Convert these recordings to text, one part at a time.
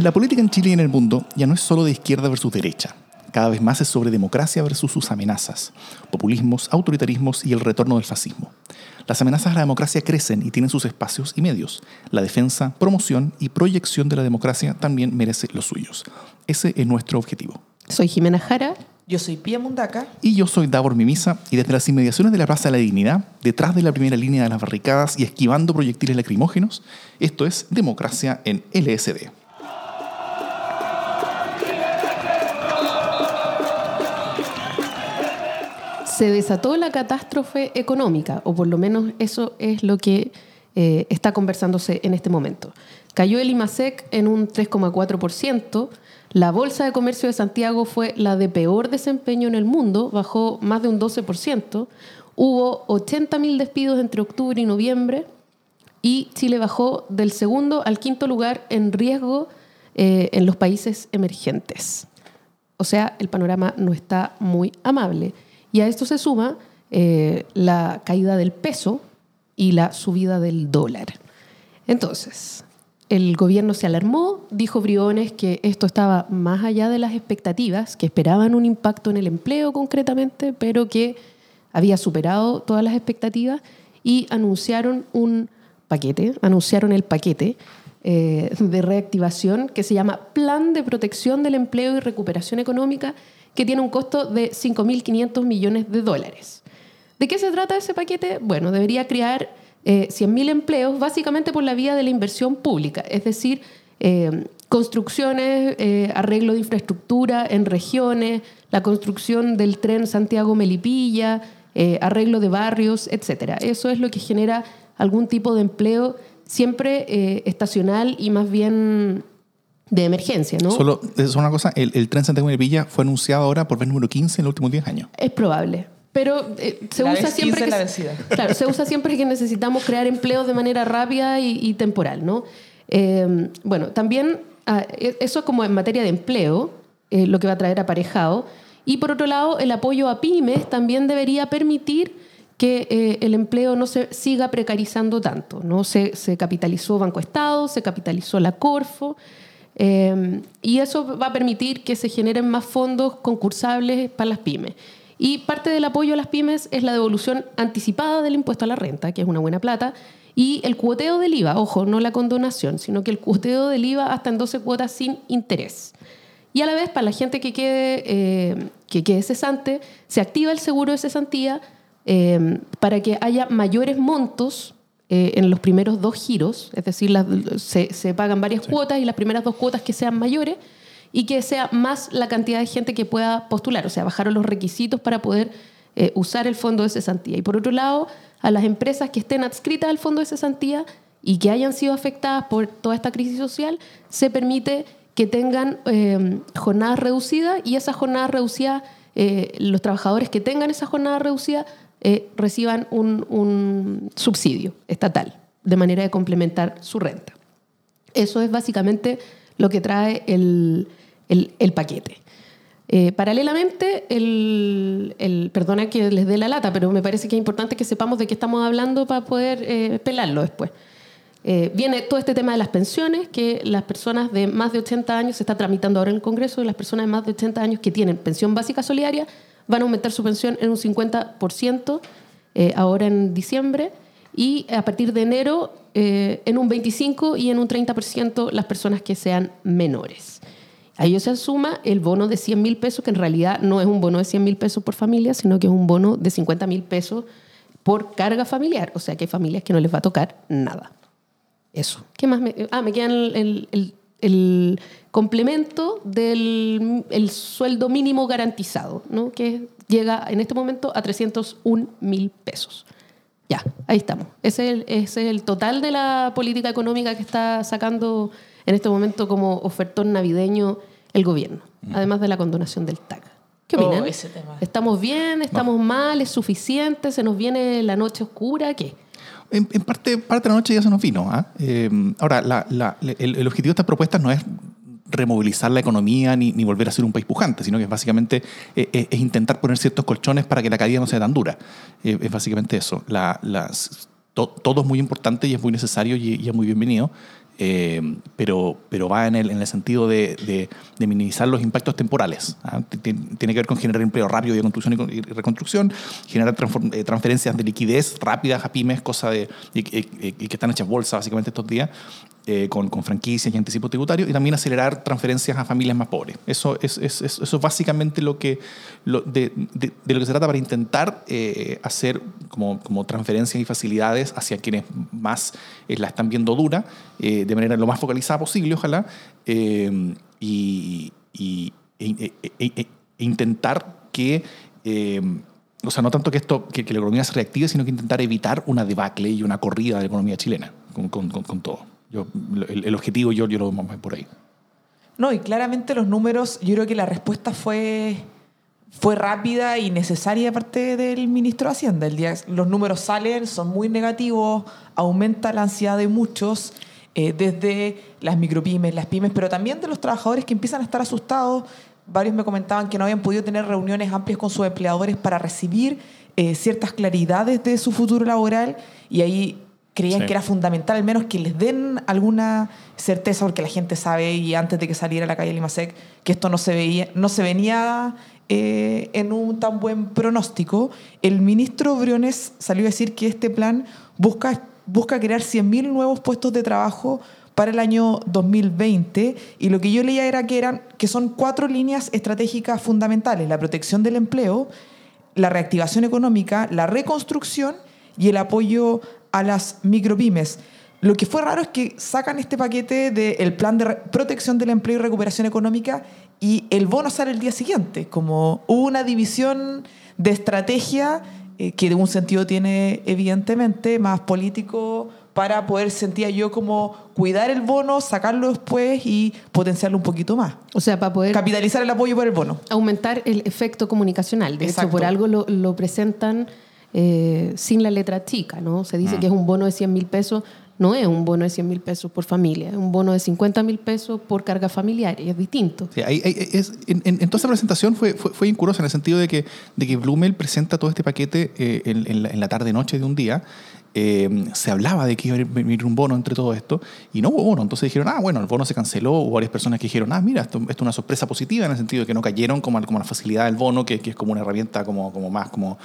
La política en Chile y en el mundo ya no es solo de izquierda versus derecha. Cada vez más es sobre democracia versus sus amenazas, populismos, autoritarismos y el retorno del fascismo. Las amenazas a la democracia crecen y tienen sus espacios y medios. La defensa, promoción y proyección de la democracia también merece los suyos. Ese es nuestro objetivo. Soy Jimena Jara. Yo soy Pía Mundaca. Y yo soy Davor Mimisa, y desde las inmediaciones de la Plaza de la Dignidad, detrás de la primera línea de las barricadas y esquivando proyectiles lacrimógenos, esto es Democracia en LSD. Se desató la catástrofe económica, o por lo menos eso es lo que eh, está conversándose en este momento. Cayó el IMASEC en un 3,4%, la Bolsa de Comercio de Santiago fue la de peor desempeño en el mundo, bajó más de un 12%. Hubo 80.000 despidos entre octubre y noviembre y Chile bajó del segundo al quinto lugar en riesgo eh, en los países emergentes. O sea, el panorama no está muy amable. Y a esto se suma eh, la caída del peso y la subida del dólar. Entonces, el gobierno se alarmó, dijo Briones que esto estaba más allá de las expectativas, que esperaban un impacto en el empleo concretamente, pero que había superado todas las expectativas y anunciaron un paquete, anunciaron el paquete eh, de reactivación que se llama Plan de Protección del Empleo y Recuperación Económica, que tiene un costo de 5.500 millones de dólares. ¿De qué se trata ese paquete? Bueno, debería crear eh, 100.000 empleos básicamente por la vía de la inversión pública, es decir, eh, construcciones, eh, arreglo de infraestructura en regiones, la construcción del tren Santiago-Melipilla, eh, arreglo de barrios, etc. Eso es lo que genera algún tipo de empleo siempre estacional y más bien de emergencia, ¿no? Solo, es una cosa, el, el tren Santiago-Melipilla fue anunciado ahora por vez número 15 en los últimos 10 años. Es probable. Pero eh, se La usa siempre 15 que la claro, se usa siempre que necesitamos crear empleos de manera rápida y, y temporal, ¿no? Eh, bueno, también ah, e- eso como en materia de empleo, eh, lo que va a traer aparejado. Y por otro lado, el apoyo a pymes también debería permitir que eh, el empleo no se siga precarizando tanto. ¿no? Se, se capitalizó Banco Estado, se capitalizó la Corfo, eh, y eso va a permitir que se generen más fondos concursables para las pymes. Y parte del apoyo a las pymes es la devolución anticipada del impuesto a la renta, que es una buena plata, y el cuoteo del IVA, ojo, no la condonación, sino que el cuoteo del IVA hasta en 12 cuotas sin interés. Y a la vez, para la gente que quede, eh, que quede cesante, se activa el seguro de cesantía eh, para que haya mayores montos eh, en los primeros dos giros, es decir, las- se, se pagan varias cuotas y las primeras dos cuotas que sean mayores y que sea más la cantidad de gente que pueda postular, o sea, bajaron los requisitos para poder eh, usar el fondo de cesantía. Y por otro lado, a las empresas que estén adscritas al fondo de cesantía y que hayan sido afectadas por toda esta crisis social, se permite que tengan eh, jornadas reducidas y esas jornadas reducidas, los trabajadores que tengan esa jornada reducida eh, reciban un, subsidio estatal de manera de complementar su renta. Eso es básicamente lo que trae el, paquete. Eh, paralelamente, el, el- perdona que les dé la lata, pero me parece que es importante que sepamos de qué estamos hablando para poder eh, pelarlo después. Viene todo este tema de las pensiones, que las personas de más de 80 años, se está tramitando ahora en el Congreso, las personas de más de 80 años que tienen pensión básica solidaria van a aumentar su pensión en un 50% eh, ahora en diciembre y a partir de enero eh, en un 25% y en un 30% las personas que sean menores. A ello se suma el bono de 100 mil pesos, que en realidad no es un bono de 100 mil pesos por familia, sino que es un bono de 50 mil pesos por carga familiar. O sea que hay familias que no les va a tocar nada. Eso. ¿Qué más me.? Ah, me quedan el, el- el- el complemento del el sueldo mínimo garantizado, ¿no? que llega en este momento a 301 mil pesos. Ya, ahí estamos. Ese es, el, ese es el total de la política económica que está sacando en este momento como ofertón navideño el gobierno, además de la condonación del TAC. ¿Qué Oh, opinan? ese tema. ¿Estamos bien? ¿Estamos mal? ¿Es suficiente? ¿Se nos viene la noche oscura? ¿Qué? En, en parte, parte de la noche ya se nos vino. ¿ah? Eh, ahora, la- la- el, el objetivo de estas propuestas no es removilizar la economía ni, ni volver a ser un país pujante, sino que es básicamente eh, eh, es intentar poner ciertos colchones para que la caída no sea tan dura. Eh, es básicamente eso. La- to- todo es muy importante y es muy necesario y, y es muy bienvenido. Eh, pero, pero va en el, en el sentido de, de- de minimizar los impactos temporales. ¿ah? Tiene que ver con generar empleo rápido de construcción y con- y reconstrucción, generar eh, transferencias de liquidez rápidas a pymes, cosa de, y, y- y- que están hechas bolsa básicamente estos días, eh, con, franquicias y anticipos tributarios, y también acelerar transferencias a familias más pobres. Eso es, básicamente lo que, de, lo que se trata para intentar eh, hacer como, transferencias y facilidades hacia quienes más eh, la están viendo dura, eh, de manera lo más focalizada posible, ojalá, y, e- e- e- e- intentar que... o sea, no tanto que, esto, que, la economía se reactive, sino que intentar evitar una debacle y una corrida de la economía chilena con todo. El, objetivo yo, yo lo veo más por ahí. No, y claramente los números, yo creo que la respuesta fue, fue rápida y necesaria de parte del ministro de Hacienda. El día, los números salen, son muy negativos, aumenta la ansiedad de muchos, eh, desde las micropymes, las pymes, pero también de los trabajadores que empiezan a estar asustados. Varios me comentaban que no habían podido tener reuniones amplias con sus empleadores para recibir eh, ciertas claridades de su futuro laboral y ahí creían Sí. que era fundamental al menos que les den alguna certeza porque la gente sabe y antes de que saliera a la calle Limasec que esto no se veía no se venía eh, en un tan buen pronóstico el ministro Briones salió a decir que este plan busca busca crear 100.000 nuevos puestos de trabajo para el año 2020 y lo que yo leía era que eran que son cuatro líneas estratégicas fundamentales la protección del empleo la reactivación económica, la reconstrucción y el apoyo a las micropymes. Lo que fue raro es que sacan este paquete del plan de protección del empleo y recuperación económica y el bono sale el día siguiente. Como hubo una división de estrategia eh, que de un sentido tiene evidentemente más político para poder, sentía yo, como cuidar el bono, sacarlo después y potenciarlo un poquito más. O sea, para poder Capitalizar el apoyo por el bono. aumentar el efecto comunicacional. De Exacto. hecho, por algo lo, lo presentan eh, sin la letra chica, ¿no? Se dice que es un bono de 100 mil pesos. No es un bono de 100 mil pesos por familia, es un bono de 50 mil pesos por carga familiar y es distinto. Sí, ahí- ahí- es- en, en- en toda esa presentación fue, fue, fue incuriosa en el sentido de que, de que Blumel presenta todo este paquete eh, en, en la, en la tarde-noche de un día. Eh, se hablaba de que iba a venir un bono entre todo esto y no hubo bono. Entonces dijeron, ah, bueno, el bono se canceló. Hubo varias personas que dijeron, ah, mira, esto, esto es una sorpresa positiva en el sentido de que no cayeron como, como la facilidad del bono, que, que es como una herramienta como, como más como,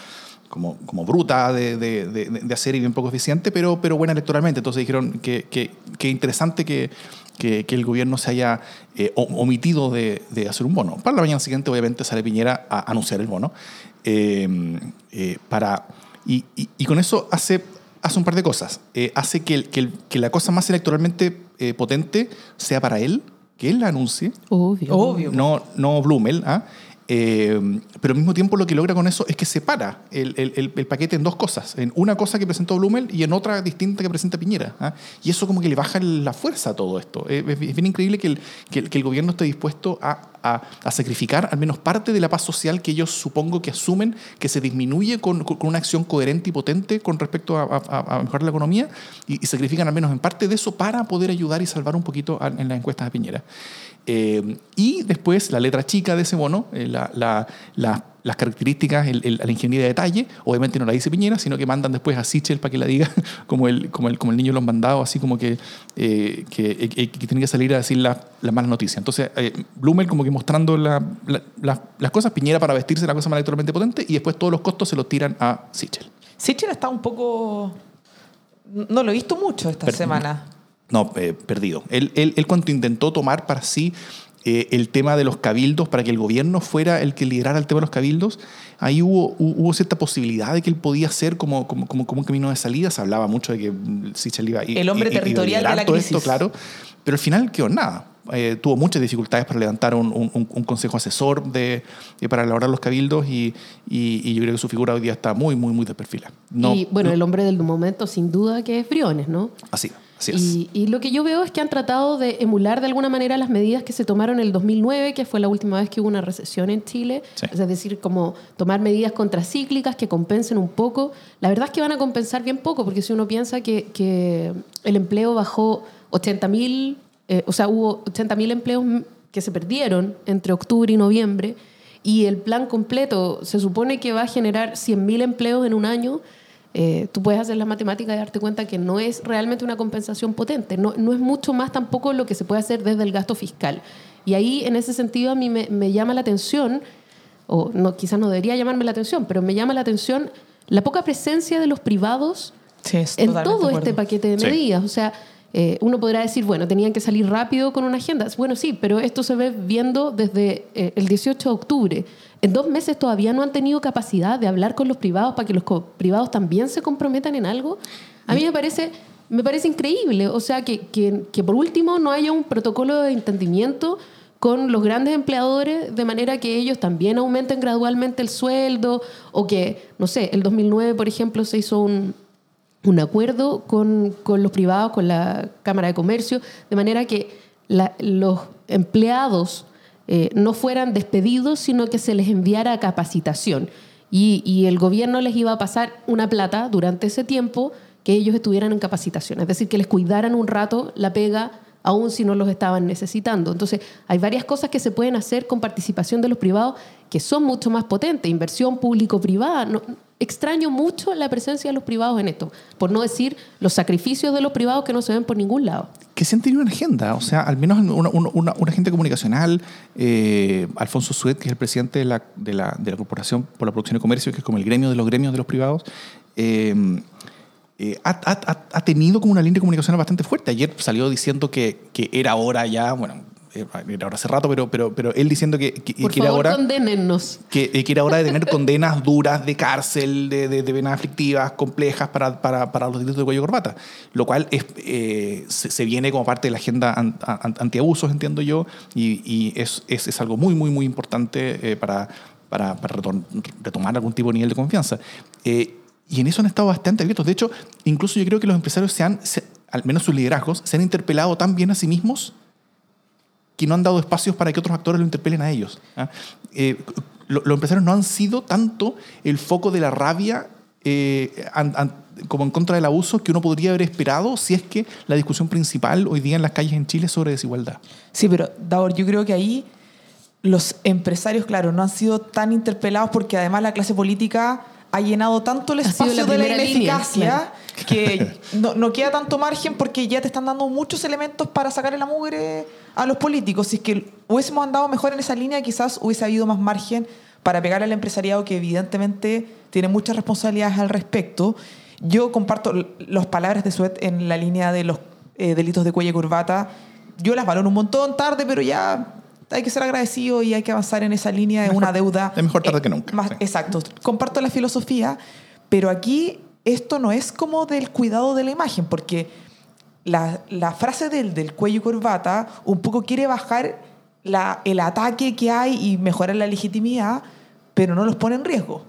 como, como bruta de, de- de- de hacer y bien poco eficiente, pero, pero buena electoralmente. Entonces dijeron que, que, que interesante que, que, que el gobierno se haya eh, omitido de, de hacer un bono. Para la mañana siguiente, obviamente, sale Piñera a anunciar el bono. Eh, eh, para, y, y- y con eso hace, hace un par de cosas. Eh, hace que, el- que, el- que la cosa más electoralmente eh, potente sea para él, que él la anuncie, Obvio. Obvio. no, no Blumel, ¿ah? Eh, pero al mismo tiempo lo que logra con eso es que separa el, el- el- paquete en dos cosas. En una cosa que presentó Blumel y en otra distinta que presenta Piñera. ¿ah? Y eso como que le baja la fuerza a todo esto. Eh, Es, bien increíble que el- que el gobierno esté dispuesto a, a- a sacrificar al menos parte de la paz social que ellos supongo que asumen que se disminuye con, con- una acción coherente y potente con respecto a, a- a mejorar la economía y, y sacrifican al menos en parte de eso para poder ayudar y salvar un poquito en las encuestas de Piñera. Eh, y después la letra chica de ese bono, eh, la- la- las características, el- el- la ingeniería de detalle, obviamente no la dice Piñera, sino que mandan después a Sichel para que la diga, como el, como el, como el niño de los mandados, así como que, eh, que, eh, que tiene que salir a decir las la malas noticias. Entonces, eh, Blumel como que mostrando la- la- la- las cosas, Piñera para vestirse la cosa más electoralmente potente, y después todos los costos se los tiran a Sichel. Sichel está un poco. No lo he visto mucho esta semana. No, eh, perdido. Él, él, él cuando intentó tomar para sí eh, el tema de los cabildos, para que el gobierno fuera el que liderara el tema de los cabildos, ahí hubo, hu- hubo cierta posibilidad de que él podía ser como, como, como, como un camino de salida. Se hablaba mucho de que mm, Sichel iba, i- El hombre a territorial de la todo crisis. esto, claro. Pero al final quedó nada. Eh, tuvo muchas dificultades para levantar un, un- un- consejo asesor de, de- para elaborar los cabildos y, y- y yo creo que su figura hoy día está muy, muy, muy desperfilada. No, y bueno, no- el hombre del momento sin duda que es Briones, ¿no? así, así es. Y, y lo que yo veo es que han tratado de emular de alguna manera las medidas que se tomaron en el 2009, que fue la última vez que hubo una recesión en Chile. Sí. Es decir, como tomar medidas contracíclicas que compensen un poco. La verdad es que van a compensar bien poco, porque si uno piensa que, que el empleo bajó 80 mil, o sea, hubo 80 mil empleos que se perdieron entre octubre y noviembre, y el plan completo se supone que va a generar 100 mil empleos en un año. Eh, tú puedes hacer la matemática y darte cuenta que no es realmente una compensación potente, no, no es mucho más tampoco lo que se puede hacer desde el gasto fiscal. Y ahí, en ese sentido, a mí me, me llama la atención, o no, quizás no debería llamarme la atención, pero me llama la atención la poca presencia de los privados Sí, en todo este paquete de Sí. medidas. O sea, eh, uno podrá decir, bueno, tenían que salir rápido con una agenda. Bueno, sí, pero esto se ve viendo desde eh, el 18 de octubre. En dos meses todavía no han tenido capacidad de hablar con los privados para que los privados también se comprometan en algo. A mí me parece, me parece increíble. O sea, que, que por último no haya un protocolo de entendimiento con los grandes empleadores de manera que ellos también aumenten gradualmente el sueldo o que, no sé, el 2009, por ejemplo, se hizo un, un acuerdo con, con los privados, con la Cámara de Comercio, de manera que los empleados eh, no fueran despedidos, sino que se les enviara capacitación. Y, y el gobierno les iba a pasar una plata durante ese tiempo que ellos estuvieran en capacitación. Es decir, que les cuidaran un rato la pega aún si no los estaban necesitando. Entonces, hay varias cosas que se pueden hacer con participación de los privados que son mucho más potentes. Inversión público-privada. Extraño mucho la presencia de los privados en esto, por no decir los sacrificios de los privados que no se ven por ningún lado. que sí han tenido una agenda, o sea, al menos una, una, agenda comunicacional. eh, Alfonso Suet, que es el presidente de la, de, la, de la Corporación por la Producción y Comercio, que es como el gremio de los gremios de los privados, eh, eh, ha- ha- ha tenido como una línea comunicacional bastante fuerte. Ayer salió diciendo que, que era hora ya, bueno, eh, era hora hace rato, pero, pero, pero él diciendo que, que, Por que era favor, hora condénennos. que, eh, que era hora de tener condenas duras de cárcel, de, de, de penas aflictivas, complejas para, para, para los delitos de cuello y corbata. Lo cual es, eh, se, se viene como parte de la agenda an- an- antiabusos, entiendo yo, y, y es, es, es algo muy, muy, muy importante eh, para, para, para retomar algún tipo de nivel de confianza. Eh, y en eso han estado bastante abiertos. De hecho, incluso yo creo que los empresarios se han, se- al menos sus liderazgos, se han interpelado tan bien a sí mismos que no han dado espacios para que otros actores lo interpelen a ellos. ¿ah? Eh, lo- los empresarios no han sido tanto el foco de la rabia eh, an- an- como en contra del abuso que uno podría haber esperado si es que la discusión principal hoy día en las calles en Chile es sobre desigualdad. Sí, pero Davor, yo creo que ahí los empresarios, claro, no han sido tan interpelados porque además la clase política ha llenado tanto el espacio la de la primera línea, ineficacia claro. que no, no queda tanto margen porque ya te están dando muchos elementos para sacarle la mugre a los políticos. Si es que hubiésemos andado mejor en esa línea, quizás hubiese habido más margen para pegar al empresariado que evidentemente tiene muchas responsabilidades al respecto. Yo comparto las palabras de Suet en la línea de los eh, delitos de cuello y corbata. Yo las valoro un montón tarde, pero ya hay que ser agradecido y hay que avanzar en esa línea de Mejor- una deuda. es mejor tarde eh, que nunca, más- sí. Exacto. Comparto la filosofía, pero aquí esto no es como del cuidado de la imagen, porque la, la frase del, del cuello y corbata un poco quiere bajar la- el ataque que hay y mejorar la legitimidad, pero no los pone en riesgo.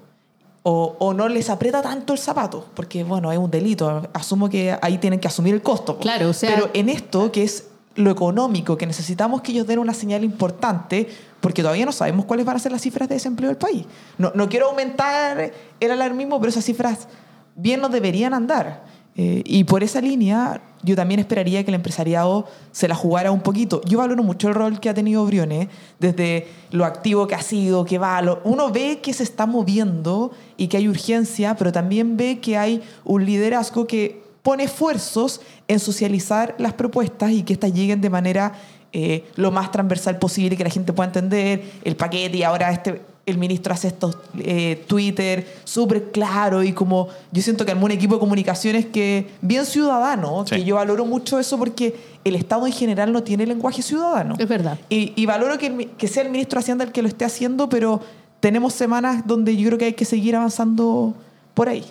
O, o no les aprieta tanto el zapato, porque bueno, es un delito. Asumo que ahí tienen que asumir el costo. Claro, o sea- Pero en esto, que es lo económico, que necesitamos que ellos den una señal importante, porque todavía no sabemos cuáles van a ser las cifras de desempleo del país. No, no quiero aumentar el alarmismo, pero esas cifras bien nos deberían andar. Eh, y por esa línea, yo también esperaría que el empresariado se la jugara un poquito. Yo valoro mucho el rol que ha tenido Briones, desde lo activo que ha sido, que va. lo- uno ve que se está moviendo y que hay urgencia, pero también ve que hay un liderazgo que pone esfuerzos en socializar las propuestas y que éstas lleguen de manera eh, lo más transversal posible que la gente pueda entender el paquete y ahora este el ministro hace estos eh, Twitter súper claro y como yo siento que armó un equipo de comunicaciones que bien ciudadano, Sí. que yo valoro mucho eso porque el Estado en general no tiene lenguaje ciudadano. Es verdad. Y, y valoro que, el que sea el ministro de Hacienda el que lo esté haciendo, pero tenemos semanas donde yo creo que hay que seguir avanzando por ahí.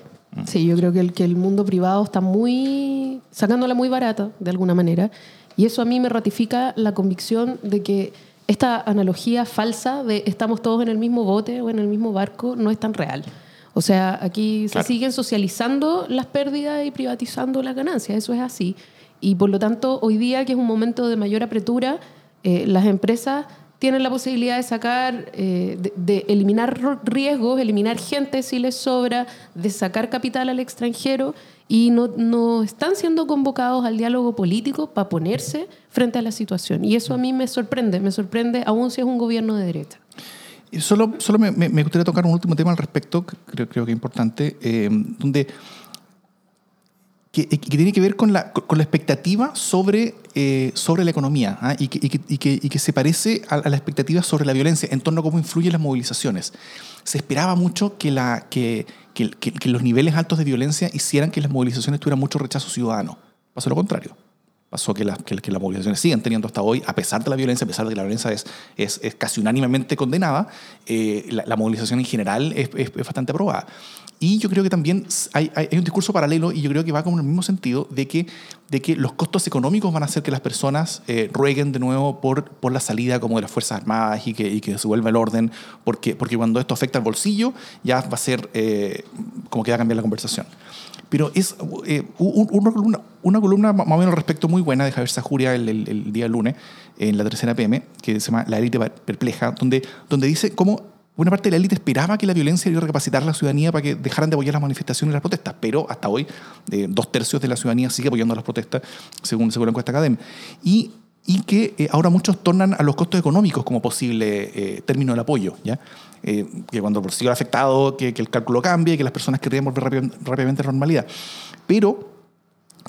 Sí, yo creo que el, que el mundo privado está muy sacándola muy barata, de alguna manera, y eso a mí me ratifica la convicción de que esta analogía falsa de estamos todos en el mismo bote o en el mismo barco no es tan real. O sea, aquí Claro. se siguen socializando las pérdidas y privatizando las ganancias, eso es así. Y por lo tanto, hoy día, que es un momento de mayor apertura, eh, las empresas tienen la posibilidad de sacar, eh, de, eliminar riesgos, eliminar gente si les sobra, de sacar capital al extranjero y no, no están siendo convocados al diálogo político para ponerse frente a la situación. Y eso a mí me sorprende, me sorprende aún si es un gobierno de derecha. Solo solo me, gustaría tocar un último tema al respecto, creo, creo que es importante, eh, donde que, que tiene que ver con la, con la expectativa sobre, eh, sobre la economía ¿ah? y, que, y, que, y, que, se parece a, a, la expectativa sobre la violencia en torno a cómo influyen las movilizaciones. Se esperaba mucho que, la, que, los niveles altos de violencia hicieran que las movilizaciones tuvieran mucho rechazo ciudadano. Pasó lo contrario pasó que, la, que, las movilizaciones siguen teniendo hasta hoy, a pesar de la violencia, a pesar de que la violencia es, es, es casi unánimemente condenada, eh, la, la, movilización en general es, es, bastante aprobada. Y yo creo que también hay, hay, hay, un discurso paralelo y yo creo que va como en el mismo sentido de que, de que los costos económicos van a hacer que las personas eh, rueguen de nuevo por, por la salida como de las Fuerzas Armadas y que, y que se vuelva el orden, porque, porque cuando esto afecta al bolsillo ya va a ser eh, como que va a cambiar la conversación. Pero es eh, una, columna, una, columna, más o menos respecto muy buena de Javier Sajuria el, el, el, día lunes en la tercera PM, que se llama La élite perpleja, donde, donde dice cómo una parte de la élite esperaba que la violencia iba a recapacitar a la ciudadanía para que dejaran de apoyar las manifestaciones y las protestas, pero hasta hoy eh, dos tercios de la ciudadanía sigue apoyando las protestas, según, según la encuesta académica. Y y que eh, ahora muchos tornan a los costos económicos como posible eh, término del apoyo. ¿ya? Eh, que cuando el bolsillo afectado, que, que, el cálculo cambie, que las personas querrían volver rápid, rápidamente a la normalidad. Pero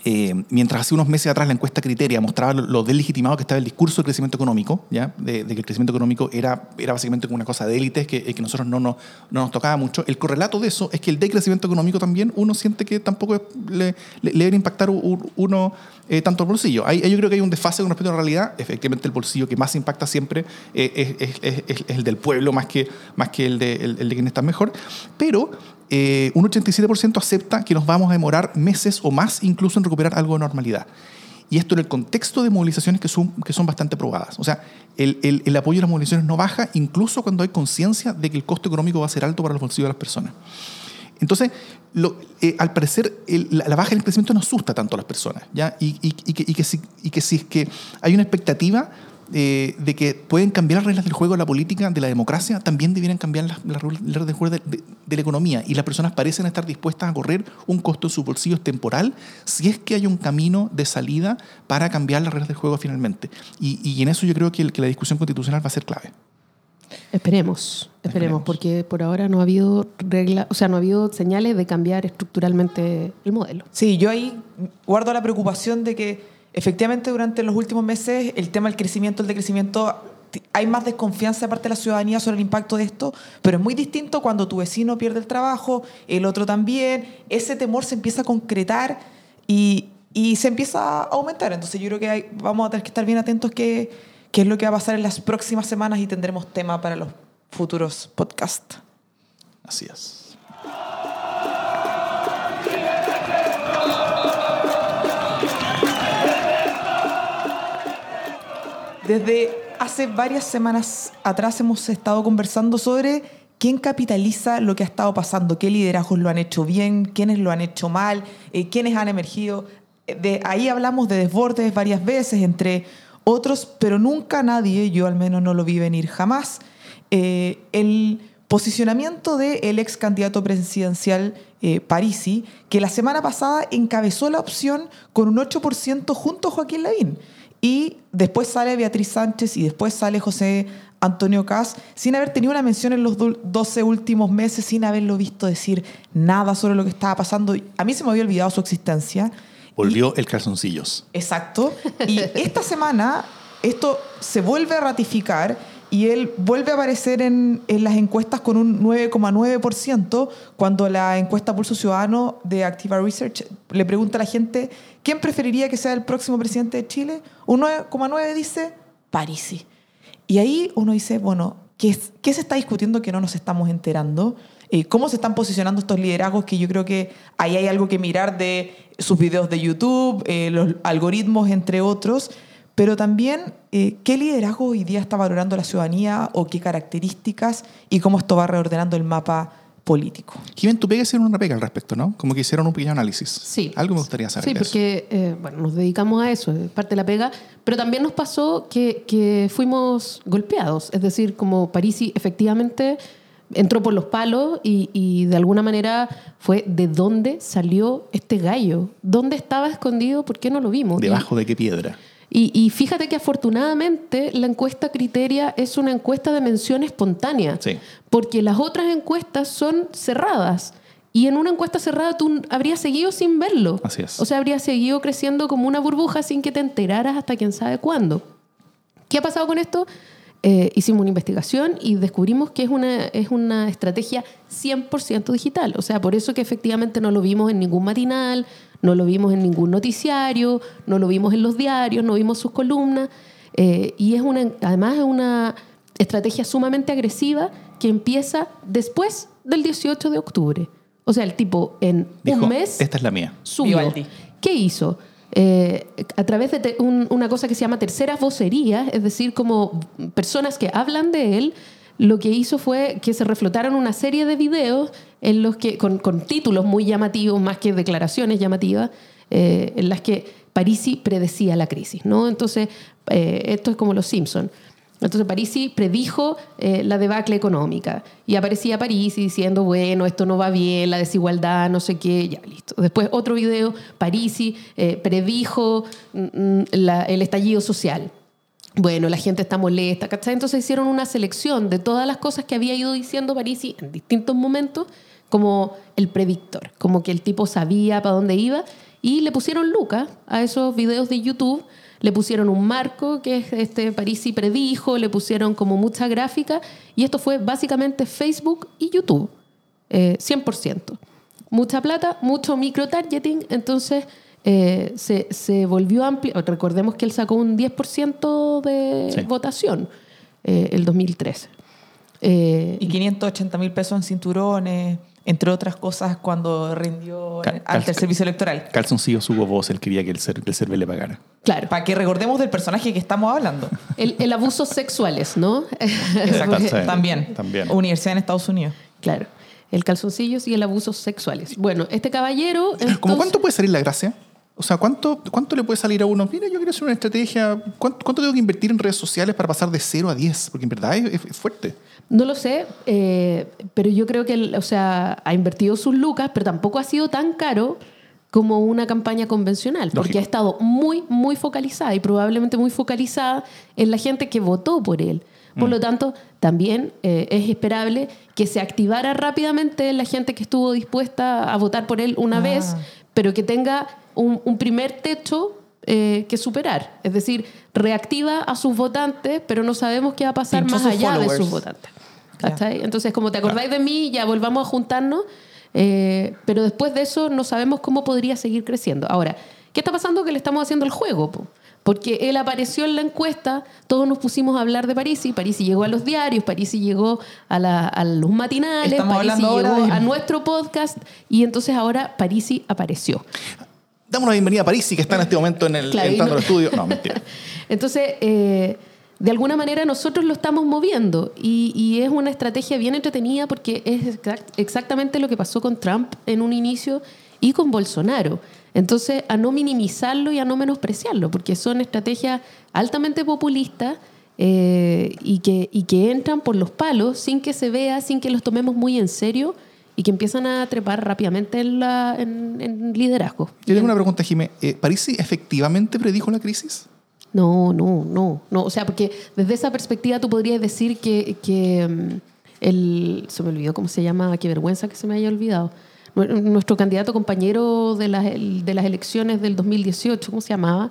eh, mientras hace unos meses atrás la encuesta Criteria mostraba lo, lo deslegitimado que estaba el discurso del crecimiento económico, ¿ya? De, de, que el crecimiento económico era, era básicamente una cosa de élites que, que nosotros no, no, no, nos tocaba mucho, el correlato de eso es que el decrecimiento económico también uno siente que tampoco le, le, le debe impactar uno eh, tanto el bolsillo. Hay, yo creo que hay un desfase con respecto a la realidad. Efectivamente, el bolsillo que más impacta siempre eh, es, es, es, es, el del pueblo más que, más que el, de, el, el de quien está mejor. Pero eh, un 87% acepta que nos vamos a demorar meses o más incluso en recuperar algo de normalidad. Y esto en el contexto de movilizaciones que son, que son bastante probadas. O sea, el, el, el apoyo a las movilizaciones no baja incluso cuando hay conciencia de que el costo económico va a ser alto para los bolsillos de las personas. Entonces, lo, eh, al parecer, el, la, la, baja en el crecimiento no asusta tanto a las personas. ¿ya? Y, y, y, que, y, que, si, y que si es que hay una expectativa eh, de que pueden cambiar las reglas del juego de la política, de la democracia, también debieran cambiar las, las reglas del juego de, de, de, la economía. Y las personas parecen estar dispuestas a correr un costo en sus bolsillos temporal si es que hay un camino de salida para cambiar las reglas del juego finalmente. Y, y en eso yo creo que, el, que la discusión constitucional va a ser clave. Esperemos, esperemos, esperemos, porque por ahora no ha habido regla, o sea, no ha habido señales de cambiar estructuralmente el modelo. Sí, yo ahí guardo la preocupación de que efectivamente durante los últimos meses el tema del crecimiento, el decrecimiento, hay más desconfianza de parte de la ciudadanía sobre el impacto de esto, pero es muy distinto cuando tu vecino pierde el trabajo, el otro también, ese temor se empieza a concretar y, y se empieza a aumentar. Entonces yo creo que vamos a tener que estar bien atentos que, qué es lo que va a pasar en las próximas semanas y tendremos tema para los futuros podcasts. Así es. Desde hace varias semanas atrás hemos estado conversando sobre quién capitaliza lo que ha estado pasando, qué liderazgos lo han hecho bien, quiénes lo han hecho mal, eh, quiénes han emergido. De ahí hablamos de desbordes varias veces entre otros, pero nunca nadie, yo al menos no lo vi venir jamás, eh, el posicionamiento del de ex candidato presidencial eh, Parisi, que la semana pasada encabezó la opción con un 8% junto a Joaquín Lavín. Y después sale Beatriz Sánchez y después sale José Antonio Cas, sin haber tenido una mención en los 12 últimos meses, sin haberlo visto decir nada sobre lo que estaba pasando. A mí se me había olvidado su existencia. Volvió y, el calzoncillos. Exacto. Y esta semana esto se vuelve a ratificar y él vuelve a aparecer en, en las encuestas con un 9,9% cuando la encuesta Pulso Ciudadano de Activa Research le pregunta a la gente quién preferiría que sea el próximo presidente de Chile. Un 9,9 dice Parisi. Y ahí uno dice, bueno, ¿qué, ¿qué, se está discutiendo que no nos estamos enterando? Eh, ¿Cómo se están posicionando estos liderazgos? Que yo creo que ahí hay algo que mirar de sus videos de YouTube, eh, los algoritmos, entre otros pero también eh, qué liderazgo hoy día está valorando la ciudadanía o qué características y cómo esto va reordenando el mapa político. Jiménez, tú pega hicieron una pega al respecto, ¿no? Como que hicieron un pequeño análisis. Sí. Algo me gustaría saber. Sí, porque eh, bueno, nos dedicamos a eso, es parte de la pega, pero también nos pasó que, que fuimos golpeados, es decir, como Parisi efectivamente entró por los palos y, y, de alguna manera fue de dónde salió este gallo, dónde estaba escondido, por qué no lo vimos. Debajo y, de qué piedra. Y, y, fíjate que afortunadamente la encuesta Criteria es una encuesta de mención espontánea, sí. porque las otras encuestas son cerradas. y en una encuesta cerrada tú habrías seguido sin verlo. Así es. O sea, habrías seguido creciendo como una burbuja sin que te enteraras hasta quién sabe cuándo. ¿Qué ha pasado con esto? Eh, hicimos una investigación y descubrimos que es una, es una estrategia 100% digital. O sea, por eso que efectivamente no lo vimos en ningún matinal, no lo vimos en ningún noticiario, no lo vimos en los diarios, no vimos sus columnas. Eh, y es una, además es una estrategia sumamente agresiva que empieza después del 18 de octubre. O sea, el tipo en Dijo, un mes esta es la mía. subió. Vivaldi. ¿Qué hizo? Eh, a través de un- una cosa que se llama terceras vocerías, es decir, como personas que hablan de él, lo que hizo fue que se reflotaron una serie de videos en los que, con, títulos muy llamativos, más que declaraciones llamativas, eh, en las que Parisi predecía la crisis. ¿no? Entonces, eh, esto es como los Simpsons. Entonces Parisi predijo eh, la debacle económica y aparecía Parisi diciendo, bueno, esto no va bien, la desigualdad, no sé qué, ya listo. Después otro video, Parisi predijo mm, mm, el estallido social. Bueno, la gente está molesta, ¿cachai? Entonces hicieron una selección de todas las cosas que había ido diciendo Parisi en distintos momentos como el predictor, como que el tipo sabía para dónde iba y le pusieron lucas a esos videos de YouTube, le pusieron un marco que es este Parisi predijo, le pusieron como mucha gráfica y esto fue básicamente Facebook y YouTube, eh, 100%. Mucha plata, mucho micro-targeting, entonces eh, se, se volvió amplio. Recordemos que él sacó un 10% de Sí. votación eh, el 2013. Eh, Y 580 mil pesos en cinturones, entre otras cosas, cuando rindió Cal- ante el cal- servicio electoral. Calzoncillo subo voz, él quería que el, ser, el server le pagara. claro, Para que recordemos del personaje que estamos hablando. el, el abusos sexuales, ¿no? Exacto. También. también. Universidad en Estados Unidos. claro, el calzoncillos y el abusos sexuales. Bueno, este caballero... ¿Cómo entonces- cuánto puede salir la gracia? O sea, ¿cuánto, ¿cuánto le puede salir a uno? Mira, yo quiero hacer una estrategia. ¿Cuánto, cuánto tengo que invertir en redes sociales para pasar de 0 a 10? Porque en verdad es, es fuerte. No lo sé, eh, pero yo creo que, él, o sea, ha invertido sus lucas, pero tampoco ha sido tan caro como una campaña convencional, porque ha estado muy, muy focalizada y probablemente muy focalizada en la gente que votó por él. Por lo tanto, también eh, es esperable que se activara rápidamente la gente que estuvo dispuesta a votar por él una Ah. vez, pero que tenga un, un primer techo eh, que superar. Es decir, reactiva a sus votantes, pero no sabemos qué va a pasar Pinchó más allá de sus votantes. ¿Cachai? Entonces, como te acordáis de mí, ya volvamos a juntarnos, eh, pero después de eso no sabemos cómo podría seguir creciendo. Ahora, ¿qué está pasando? Que le estamos haciendo el juego, po. porque él apareció en la encuesta, todos nos pusimos a hablar de Parisi, Parisi llegó a los diarios, Parisi llegó a, la- a los matinales, ahora llegó de- a nuestro podcast y entonces ahora Parisi apareció. Damos la bienvenida a Parisi, que está en este momento en el, Claro, y entrando no- al estudio. No, mentira. Entonces, eh, de alguna manera nosotros lo estamos moviendo y, y es una estrategia bien entretenida porque es exact- exactamente lo que pasó con Trump en un inicio y con Bolsonaro. Entonces, a no minimizarlo y a no menospreciarlo, porque son estrategias altamente populistas eh, y, que, y que entran por los palos sin que se vea, sin que los tomemos muy en serio y que empiezan a trepar rápidamente en, la, en, en liderazgo. Yo tengo una pregunta, Jimé. Eh, ¿Parisi efectivamente predijo la crisis? No, no, no, no. O sea, porque desde esa perspectiva tú podrías decir que, que, mm, el... Se me olvidó cómo se llama, qué vergüenza que se me haya olvidado. Nu- Nuestro candidato compañero de las, de las elecciones del 2018, ¿cómo se llamaba?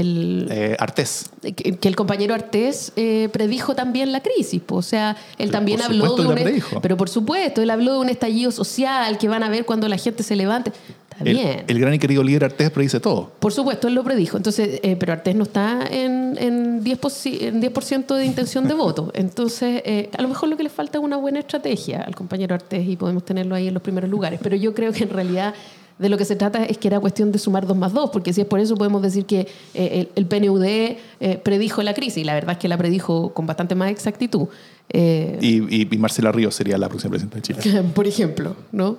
El, Eh, Artés. que, que el compañero Artés eh, predijo también la crisis. po. O sea, él también por habló de un... predijo. Pero por supuesto, él habló de un estallido social que van a ver cuando la gente se levante. Está El, bien. el gran y querido líder Artés predice todo. Por supuesto, él lo predijo. Entonces, eh, pero Artés no está en, en 10%, posi- en 10 de intención de voto. Entonces, eh, a lo mejor lo que le falta es una buena estrategia al compañero Artés y podemos tenerlo ahí en los primeros lugares. Pero yo creo que en realidad de lo que se trata es que era cuestión de sumar dos más dos, porque si es por eso podemos decir que eh, el, el PNUD eh, predijo la crisis. Y la verdad es que la predijo con bastante más exactitud. Eh, Y, y- y Marcela Ríos sería la próxima presidenta de Chile. por ejemplo, ¿no?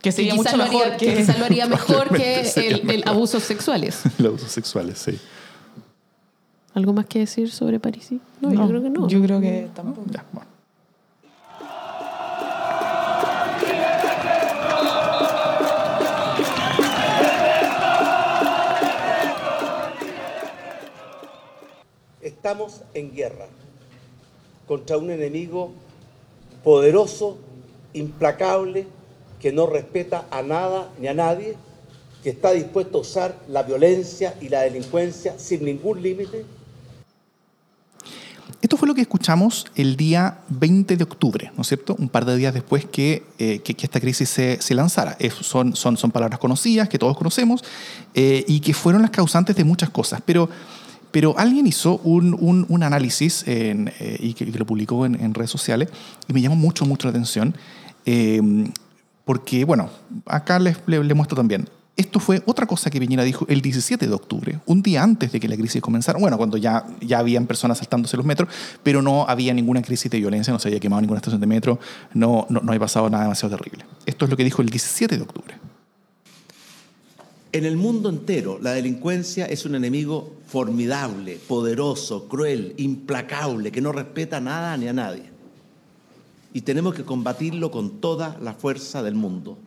Que sería Que mucho lo mejor haría- que... quizás lo haría mejor que el, mejor. abusos sexuales. Los abusos sexuales, sí. ¿Algo más que decir sobre Parisi? No, No, yo creo que no. Yo creo que tampoco. Ya, bueno. Estamos en guerra contra un enemigo poderoso, implacable, que no respeta a nada ni a nadie, que está dispuesto a usar la violencia y la delincuencia sin ningún límite? Esto fue lo que escuchamos el día 20 de octubre, ¿no es cierto? Un par de días después que, eh, que, esta crisis se, se lanzara. son, son, son palabras conocidas, que todos conocemos, eh, y que fueron las causantes de muchas cosas. Pero, pero alguien hizo un, un, un análisis en, eh, y, que, y, que, lo publicó en, en, redes sociales y me llamó mucho, mucho la atención. porque, bueno, acá les, les, les muestro también. Esto fue otra cosa que Piñera dijo el 17 de octubre, un día antes de que la crisis comenzara. Bueno, cuando ya, ya habían personas saltándose los metros, pero no había ninguna crisis de violencia, no se había quemado ninguna estación de metro, no, no, no había pasado nada demasiado terrible. Esto es lo que dijo el 17 de octubre. En el mundo entero, la delincuencia es un enemigo formidable, poderoso, cruel, implacable, que no respeta nada ni a nadie. Y tenemos que combatirlo con toda la fuerza del mundo.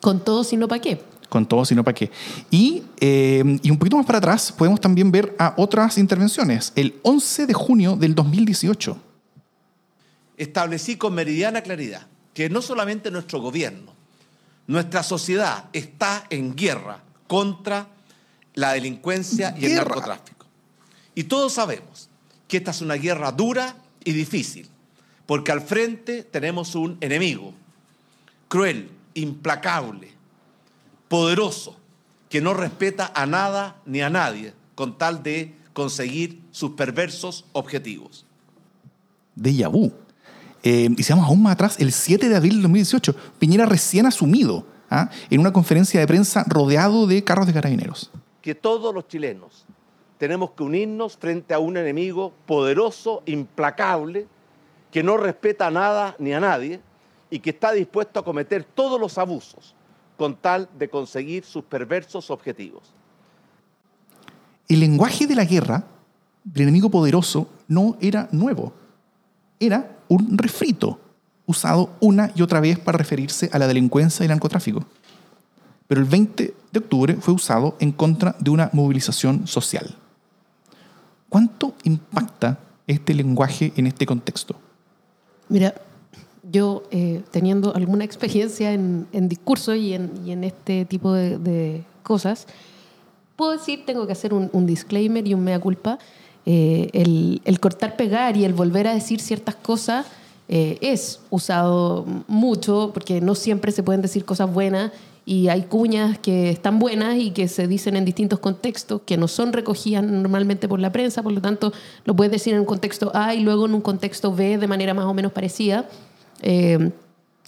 Con todo, sino para qué. Con todo, sino para qué. Y, eh, y un poquito más para atrás podemos también ver a otras intervenciones. El 11 de junio del 2018. Establecí con meridiana claridad que no solamente nuestro gobierno, nuestra sociedad está en guerra contra la delincuencia y el narcotráfico. Y todos sabemos que esta es una guerra dura y difícil, porque al frente tenemos un enemigo cruel, implacable, poderoso, que no respeta a nada ni a nadie con tal de conseguir sus perversos objetivos. De vu. Eh, y si vamos aún más atrás, el 7 de abril de 2018, Piñera recién asumido ¿ah? en una conferencia de prensa rodeado de carros de carabineros. Que todos los chilenos tenemos que unirnos frente a un enemigo poderoso, implacable, que no respeta a nada ni a nadie y que está dispuesto a cometer todos los abusos con tal de conseguir sus perversos objetivos. El lenguaje de la guerra del enemigo poderoso no era nuevo, era un refrito usado una y otra vez para referirse a la delincuencia y el narcotráfico. Pero el 20 de octubre fue usado en contra de una movilización social. ¿Cuánto impacta este lenguaje en este contexto? Mira, yo eh, teniendo alguna experiencia en, en discurso y en, este tipo de, de, cosas, puedo decir, tengo que hacer un, un disclaimer y un mea culpa. Eh, el, cortar, pegar y el volver a decir ciertas cosas eh, es usado mucho porque no siempre se pueden decir cosas buenas y hay cuñas que están buenas y que se dicen en distintos contextos que no son recogidas normalmente por la prensa, por lo tanto lo puedes decir en un contexto A y luego en un contexto B de manera más o menos parecida eh,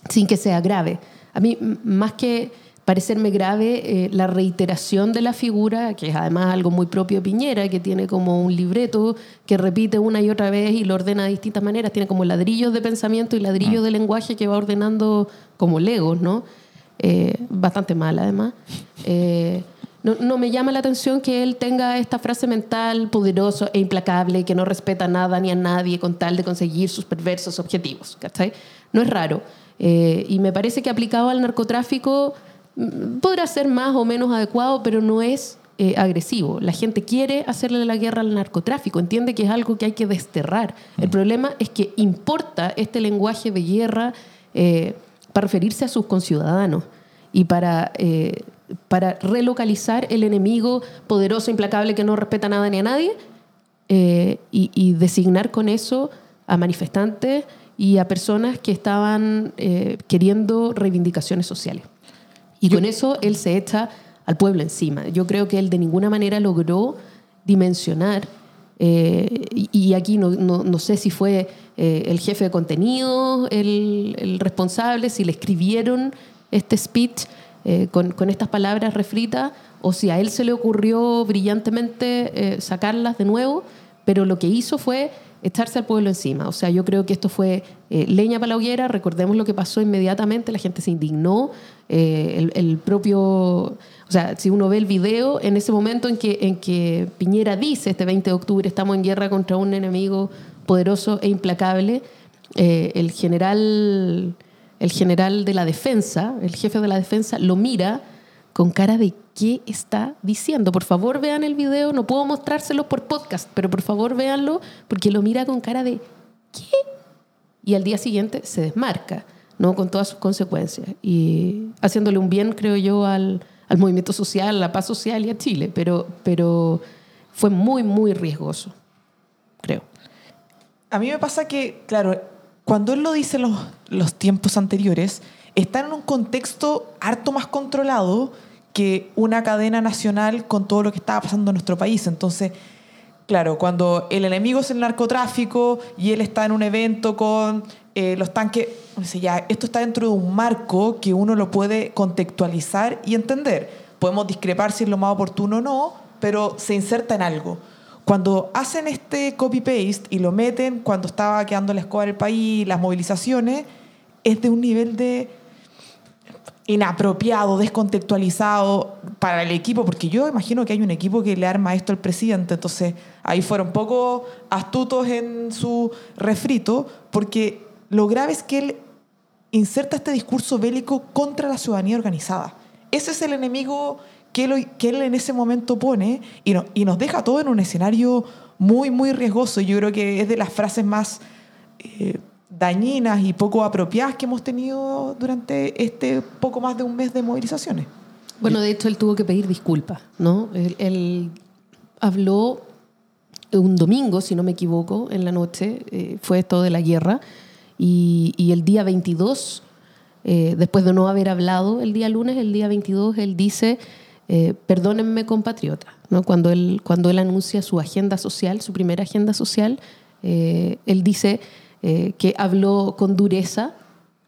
sin que sea grave. A mí, más que parecerme grave, eh, la reiteración de la figura, que es además algo muy propio de Piñera, que tiene como un libreto que repite una y otra vez y lo ordena de distintas maneras, tiene como ladrillos de pensamiento y ladrillos mm. de lenguaje que va ordenando como legos, ¿no? Eh, bastante mal además. Eh, no, no, me llama la atención que él tenga esta frase mental poderoso e implacable que no respeta nada ni a nadie con tal de conseguir sus perversos objetivos. ¿cachai? No es raro. Eh, y me parece que aplicado al narcotráfico podrá ser más o menos adecuado, pero no es eh, agresivo. La gente quiere hacerle la guerra al narcotráfico, entiende que es algo que hay que desterrar. El problema es que importa este lenguaje de guerra eh, para referirse a sus conciudadanos y para, eh, para relocalizar el enemigo poderoso, implacable, que no respeta nada ni a nadie, y, y, designar con eso a manifestantes y a personas que estaban queriendo reivindicaciones sociales. Y con eso él se echa al pueblo encima. Yo creo que él de ninguna manera logró dimensionar, eh, y, y, aquí no, no, no, sé si fue eh, el jefe de contenido el, el, responsable, si le escribieron este speech eh, con, con, estas palabras refritas, o si a él se le ocurrió brillantemente eh, sacarlas de nuevo, pero lo que hizo fue echarse al pueblo encima. O sea, yo creo que esto fue eh, leña para la hoguera, recordemos lo que pasó inmediatamente, la gente se indignó, eh, el, propio, o sea, si uno ve el video, en ese momento en que, en que Piñera dice, este 20 de octubre, estamos en guerra contra un enemigo poderoso e implacable, eh, el, general, el general de la defensa, el jefe de la defensa, lo mira con cara de qué está diciendo. Por favor, vean el video. No puedo mostrárselo por podcast, pero por favor, véanlo porque lo mira con cara de ¿qué? Y al día siguiente se desmarca. ¿No? con todas sus consecuencias. Y haciéndole un bien, creo yo, al, al movimiento social, a la paz social y a Chile. Pero, pero fue muy, muy riesgoso, creo. A mí me pasa que, claro, cuando él lo dice en los, los tiempos anteriores, está en un contexto harto más controlado que una cadena nacional con todo lo que estaba pasando en nuestro país. Entonces, claro, cuando el enemigo es el narcotráfico y él está en un evento con eh, los tanques, esto está dentro de un marco que uno lo puede contextualizar y entender. Podemos discrepar si es lo más oportuno o no, pero se inserta en algo. Cuando hacen este copy-paste y lo meten cuando estaba quedando la escoba del país, las movilizaciones, es de un nivel de inapropiado, descontextualizado para el equipo, porque yo imagino que hay un equipo que le arma esto al presidente, entonces ahí fueron poco astutos en su refrito, porque lo grave es que él inserta este discurso bélico contra la ciudadanía organizada. Ese es el enemigo que él, en ese momento pone y nos deja todo en un escenario muy, muy riesgoso. Yo creo que es de las frases más... Eh, dañinas y poco apropiadas que hemos tenido durante este poco más de un mes de movilizaciones. Bueno, de hecho, él tuvo que pedir disculpas, ¿no? Él, él habló un domingo, si no me equivoco, en la noche, eh, fue esto de la guerra, y, y el día 22, eh, después de no haber hablado el día lunes, el día 22, él dice, eh, perdónenme compatriota, ¿no? Cuando él, cuando él anuncia su agenda social, su primera agenda social, él dice, eh, que habló con dureza,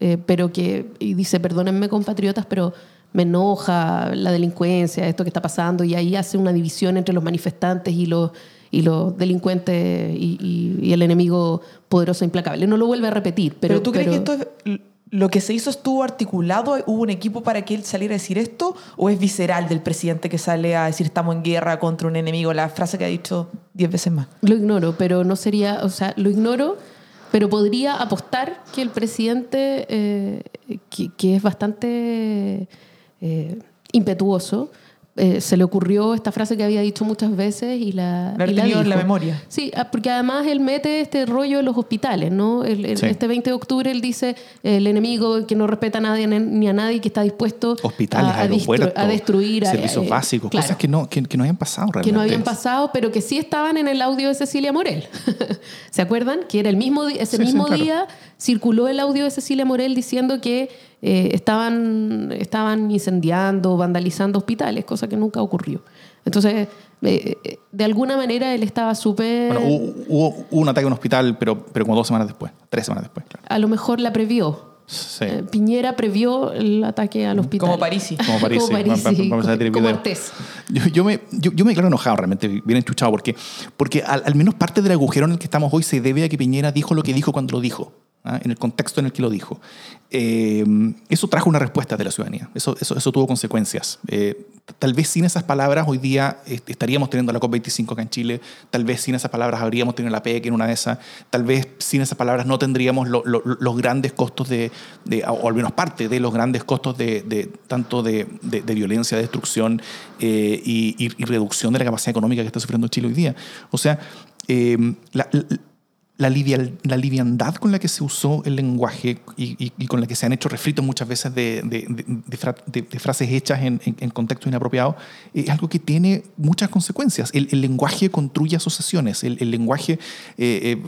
eh, pero que y dice, perdónenme compatriotas, pero me enoja la delincuencia, esto que está pasando, y ahí hace una división entre los manifestantes y los, y los delincuentes y, y, el enemigo poderoso e implacable. No lo vuelve a repetir. Pero, ¿Pero tú crees que esto es, lo que se hizo estuvo articulado? ¿Hubo un equipo para que él saliera a decir esto? ¿O es visceral del presidente que sale a decir estamos en guerra contra un enemigo? La frase que ha dicho diez veces más. Lo ignoro, pero no sería, o sea, lo ignoro pero podría apostar que el presidente, eh, que, que, es bastante eh, impetuoso, eh, se le ocurrió esta frase que había dicho muchas veces y la, la, y la dijo. en la memoria. Sí, ah, porque además él mete este rollo en los hospitales, ¿no? El, el, sí. Este 20 de octubre él dice el enemigo que no respeta a nadie ni a nadie que está dispuesto hospitales, a, a, a destruir servicios a, básicos, claro, cosas que no, que, que, no habían pasado realmente. Que no habían pasado, pero que sí estaban en el audio de Cecilia Morel. ¿Se acuerdan? Que era el mismo ese sí, mismo sí, claro. día circuló el audio de Cecilia Morel diciendo que eh, estaban, estaban incendiando, vandalizando hospitales, cosa que nunca ocurrió. Entonces, eh, de alguna manera él estaba súper... Bueno, hubo, hubo, hubo, un ataque a un hospital, pero, pero como dos semanas después, tres semanas después. Claro. A lo mejor la previó. Sí. Eh, Piñera previó el ataque al hospital. Como Parisi. Como Parisi. como, Parisi, vamos, vamos como Artés. Yo, yo, me, yo, yo, me declaro enojado realmente, bien enchuchado, porque, porque al, al, menos parte del agujero en el que estamos hoy se debe a que Piñera dijo lo que dijo cuando lo dijo. ¿Ah? en el contexto en el que lo dijo. Eh, eso trajo una respuesta de la ciudadanía, eso, eso, eso tuvo consecuencias. Eh, tal vez sin esas palabras hoy día estaríamos teniendo la COP25 acá en Chile, tal vez sin esas palabras habríamos tenido la PEC en una de esas, tal vez sin esas palabras no tendríamos lo, lo, los grandes costos de, de, o al menos parte de los grandes costos de, de tanto de, de, violencia, destrucción eh, y, y, y, reducción de la capacidad económica que está sufriendo Chile hoy día. O sea, eh, la la, la, liviandad con la que se usó el lenguaje y, con la que se han hecho refritos muchas veces de, fra, de frases hechas en, contextos inapropiados es algo que tiene muchas consecuencias. El, lenguaje construye asociaciones, el, lenguaje eh, eh,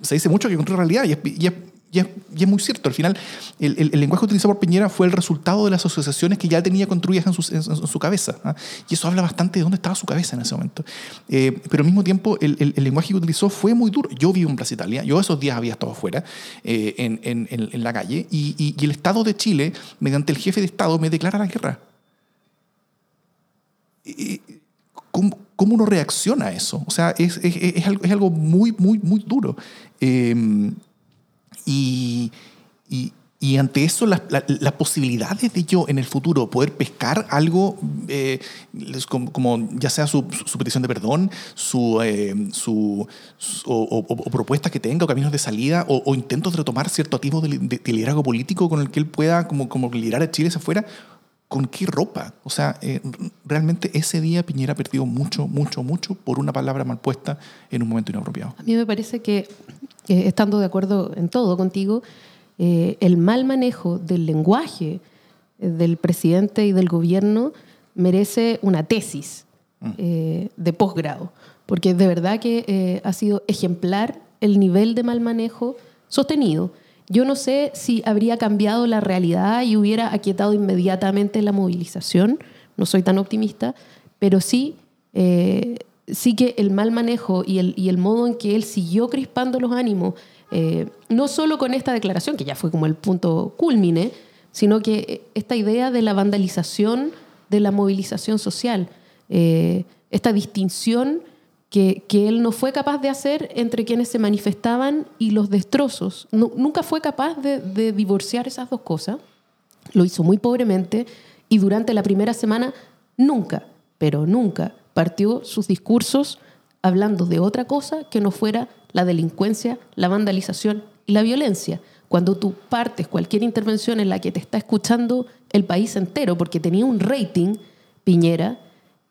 se dice mucho que construye realidad y es y es, y es, muy cierto, al final el, el, el, lenguaje utilizado por Piñera fue el resultado de las asociaciones que ya tenía construidas en su, en, en su cabeza. ¿ah? Y eso habla bastante de dónde estaba su cabeza en ese momento. Eh, pero al mismo tiempo, el, el, lenguaje que utilizó fue muy duro. Yo vivo en Plaza Italia, yo esos días había estado afuera, eh, en, en, la calle, y, y, y el Estado de Chile, mediante el jefe de Estado, me declara la guerra. Y, ¿Cómo, ¿Cómo, uno reacciona a eso? O sea, es, es, es, algo, es algo, muy, muy, muy duro. Eh, y, y, y, ante eso, las, posibilidades de yo en el futuro poder pescar algo, eh, como, como, ya sea su, su, petición de perdón, su, eh, su, su o, o, o, propuestas que tenga, o caminos de salida, o, o intentos de retomar cierto tipo de, de, de, liderazgo político con el que él pueda como, como liderar a Chile hacia afuera, ¿con qué ropa? O sea, eh, realmente ese día Piñera perdió mucho, mucho, mucho por una palabra mal puesta en un momento inapropiado. A mí me parece que, eh, estando de acuerdo en todo contigo, eh, el mal manejo del lenguaje eh, del presidente y del gobierno merece una tesis eh, de posgrado, porque de verdad que eh, ha sido ejemplar el nivel de mal manejo sostenido. Yo no sé si habría cambiado la realidad y hubiera aquietado inmediatamente la movilización, no soy tan optimista, pero sí, eh, sí que el mal manejo y el, y el modo en que él siguió crispando los ánimos, eh, no solo con esta declaración, que ya fue como el punto culmine, sino que esta idea de la vandalización de la movilización social, eh, esta distinción que, que él no fue capaz de hacer entre quienes se manifestaban y los destrozos. Nu- nunca fue capaz de, de divorciar esas dos cosas. Lo hizo muy pobremente y durante la primera semana nunca, pero nunca partió sus discursos hablando de otra cosa que no fuera la delincuencia, la vandalización y la violencia. Cuando tú partes cualquier intervención en la que te está escuchando el país entero, porque tenía un rating, Piñera,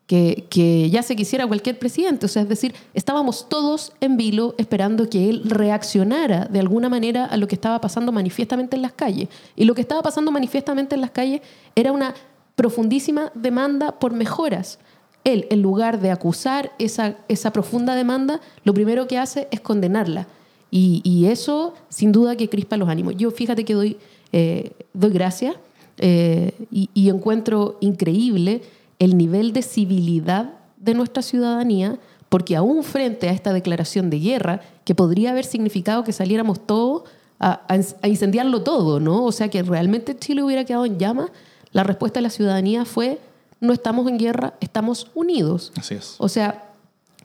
que, ya se quisiera cualquier presidente. O sea, es decir, estábamos todos en vilo esperando que él reaccionara de alguna manera a lo que estaba pasando manifiestamente en las calles. Y lo que estaba pasando manifiestamente en las calles era una profundísima demanda por mejoras. Él, en lugar de acusar esa, esa profunda demanda, lo primero que hace es condenarla. Y, eso, sin duda, que crispa los ánimos. Yo, fíjate que doy, eh, doy gracias eh, y encuentro increíble el nivel de civilidad de nuestra ciudadanía, porque aún frente a esta declaración de guerra, que podría haber significado que saliéramos todos a, incendiarlo todo, ¿no? O sea, que realmente Chile hubiera quedado en llamas, la respuesta de la ciudadanía fue, no estamos en guerra, estamos unidos. Así es. O sea,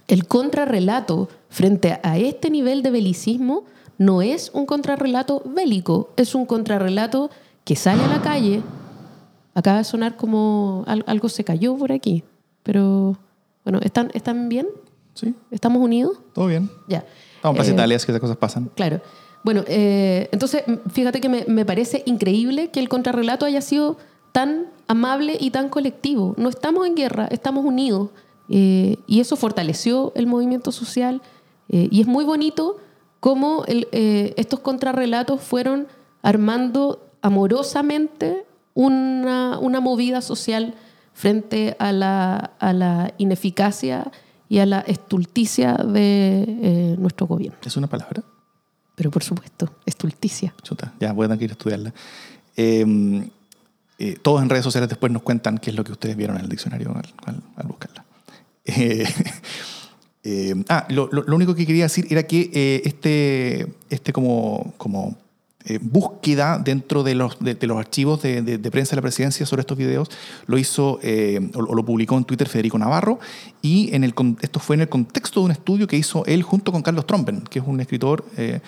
el contrarrelato frente a este nivel de belicismo no es un contrarrelato bélico, es un contrarrelato que sale a la calle. Acaba de sonar como al- algo se cayó por aquí, pero bueno, ¿están, ¿están bien? Sí, ¿Estamos unidos? todo bien. Ya. Estamos Plaza Eh, Italia, es que esas cosas pasan. Claro. Bueno, eh, entonces, fíjate que me, me parece increíble que el contrarrelato haya sido tan amable y tan colectivo. No estamos en guerra, estamos unidos. Eh, y eso fortaleció el movimiento social. Eh, y es muy bonito cómo el- eh, estos contrarrelatos fueron armando amorosamente una, una movida social frente a la, a la ineficacia y a la estulticia de eh, nuestro gobierno. ¿Es una palabra? Pero por supuesto, estulticia. Chuta, ya voy a tener que ir a estudiarla. Eh, eh, todos en redes sociales después nos cuentan qué es lo que ustedes vieron en el diccionario al, al- al buscarla. Eh, ah, lo, lo- lo único que quería decir era que este, este como, como eh, búsqueda dentro de los, de, de los archivos de, de- de prensa de la presidencia sobre estos videos lo hizo eh, o, o lo publicó en Twitter Federico Navarro y en el, esto fue en el contexto de un estudio que hizo él junto con Carlos Trompen, que es un escritor... eh,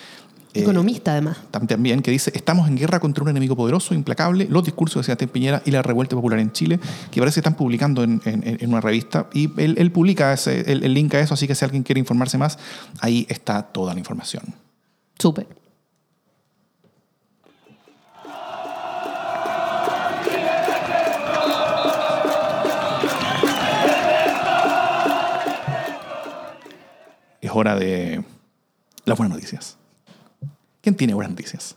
Economista, además. tam- también que dice, estamos en guerra contra un enemigo poderoso, implacable, los discursos de Sebastián Piñera y la revuelta popular en Chile, que parece que están publicando en, en- en una revista, y él, él publica ese- el, el link a eso, así que si alguien quiere informarse más, ahí está toda la información. Súper. Es hora de las buenas noticias. ¿Quién tiene buenas noticias?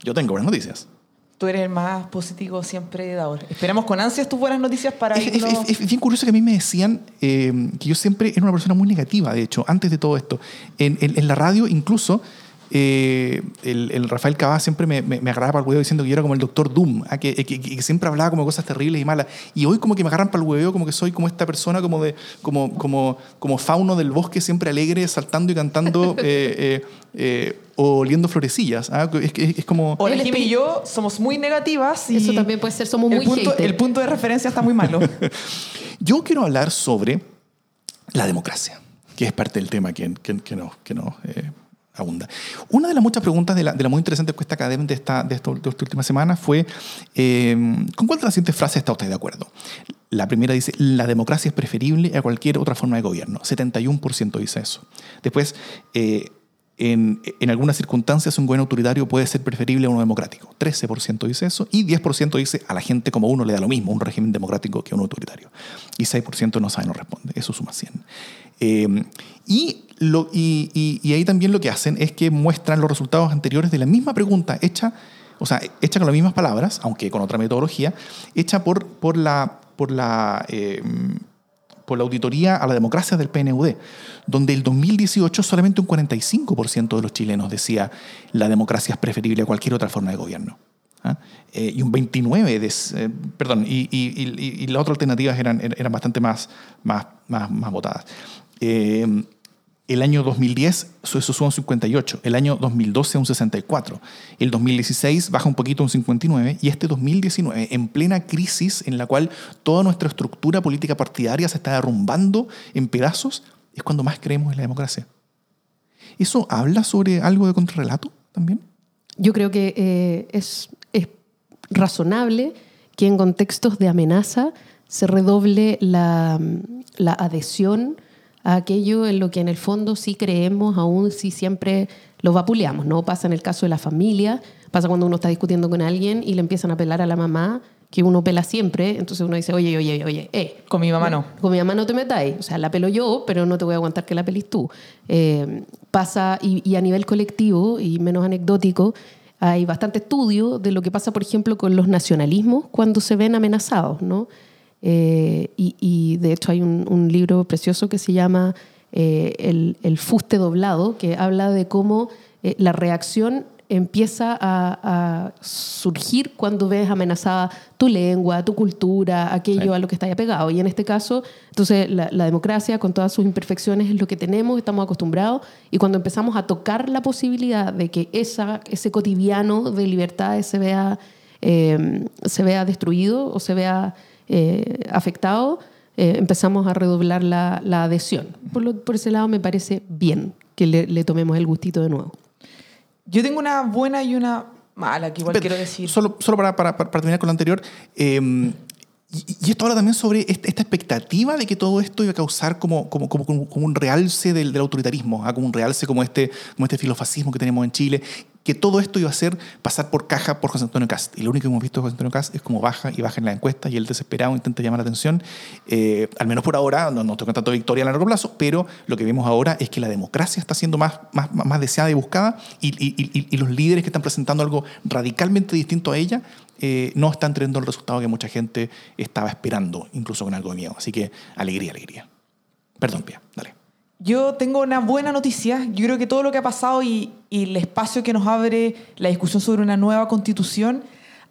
Yo tengo buenas noticias. Tú eres el más positivo siempre dador. Esperamos con ansias tus buenas noticias para Es, es- irnos... es- es bien curioso que a mí me decían eh, que yo siempre era una persona muy negativa, de hecho, antes de todo esto. En, en- en la radio, incluso, eh, el, el Rafael Cabá siempre me, me, me agarraba para el huevo diciendo que yo era como el doctor Doom, ah, que, que- que- que siempre hablaba como cosas terribles y malas. Y hoy como que me agarran para el huevo, como que soy como esta persona como, de, como, como, como fauno del bosque, siempre alegre, saltando y cantando eh, eh, eh, o oliendo florecillas. ah, Es, que- es como... El Jimmy y yo somos muy negativas y Eso también puede ser, somos el muy punto, hater. el punto de referencia está muy malo. Yo quiero hablar sobre la democracia, que es parte del tema que, que, que nos, que eh, abunda. Una de las muchas preguntas de la, de la muy interesante encuesta académica de esta, de, esto- de esta última semana fue, eh, ¿con cuál de las siguientes frases está usted de acuerdo? La primera dice, la democracia es preferible a cualquier otra forma de gobierno. 71% dice eso. Después, eh, en, en algunas circunstancias un gobierno autoritario puede ser preferible a uno democrático. 13% dice eso y 10% dice a la gente como uno le da lo mismo un régimen democrático que uno autoritario. Y 6% no sabe, no responde. Eso suma 100. Eh, y, lo, y, y- y ahí también lo que hacen es que muestran los resultados anteriores de la misma pregunta hecha, o sea, hecha con las mismas palabras, aunque con otra metodología, hecha por, por la, por la, eh, por la auditoría a la democracia del PNUD, donde el 2018 solamente un 45% de los chilenos decía la democracia es preferible a cualquier otra forma de gobierno. ¿ah? Eh, y un 29 de, eh, perdón, y, y- y- y las otras alternativas eran, eran bastante más, más, más, más votadas. Eh, el año 2010 eso sube un 58, el año 2012 a un 64, el 2016 baja un poquito un 59 y este 2019 en plena crisis en la cual toda nuestra estructura política partidaria se está derrumbando en pedazos, es cuando más creemos en la democracia. ¿Eso habla sobre algo de contrarrelato también? Yo creo que eh, es, es razonable que en contextos de amenaza se redoble la, la adhesión a aquello en lo que en el fondo sí creemos, aún si siempre lo vapuleamos. ¿no? Pasa en el caso de la familia, pasa cuando uno está discutiendo con alguien y le empiezan a pelar a la mamá, que uno pela siempre, entonces uno dice, oye, oye, oye, eh, Con mi mamá no. con mi mamá no te metáis. O sea, la pelo yo, pero no te voy a aguantar que la pelis tú. Eh, pasa, y, y a nivel colectivo y menos anecdótico, hay bastante estudio de lo que pasa, por ejemplo, con los nacionalismos cuando se ven amenazados, ¿no? Eh, y, y, de hecho hay un, un libro precioso que se llama eh, el, el fuste doblado, que habla de cómo eh, la reacción empieza a, a surgir cuando ves amenazada tu lengua, tu cultura, aquello Sí. a lo que está pegado. Y en este caso, entonces la, la democracia con todas sus imperfecciones es lo que tenemos, estamos acostumbrados. Y cuando empezamos a tocar la posibilidad de que esa, ese cotidiano de libertades se vea, eh, se vea destruido o se vea eh, afectado, eh, empezamos a redoblar la, la adhesión. Por, lo- por ese lado me parece bien que le, le tomemos el gustito de nuevo. Yo tengo una buena y una mala que igual Pero, quiero decir. Solo, solo para, para- para terminar con lo anterior. eh, y, esto habla también sobre esta expectativa de que todo esto iba a causar como, como, como, como- como un realce del, del autoritarismo, ¿ah? como un realce como este, como este filofascismo que tenemos en Chile, que todo esto iba a ser pasar por caja por José Antonio Cast. Y lo único que hemos visto de José Antonio Cast es como baja y baja en la encuesta y él desesperado intenta llamar la atención. Eh, al menos por ahora, no, no tengo tanto victoria a largo plazo, pero lo que vemos ahora es que la democracia está siendo más, más, más deseada y buscada y, y- y- y los líderes que están presentando algo radicalmente distinto a ella eh, no están teniendo el resultado que mucha gente estaba esperando, incluso con algo de miedo. Así que alegría, alegría. Perdón, Pia, dale. Yo tengo una buena noticia. Yo creo que todo lo que ha pasado y, el espacio que nos abre la discusión sobre una nueva constitución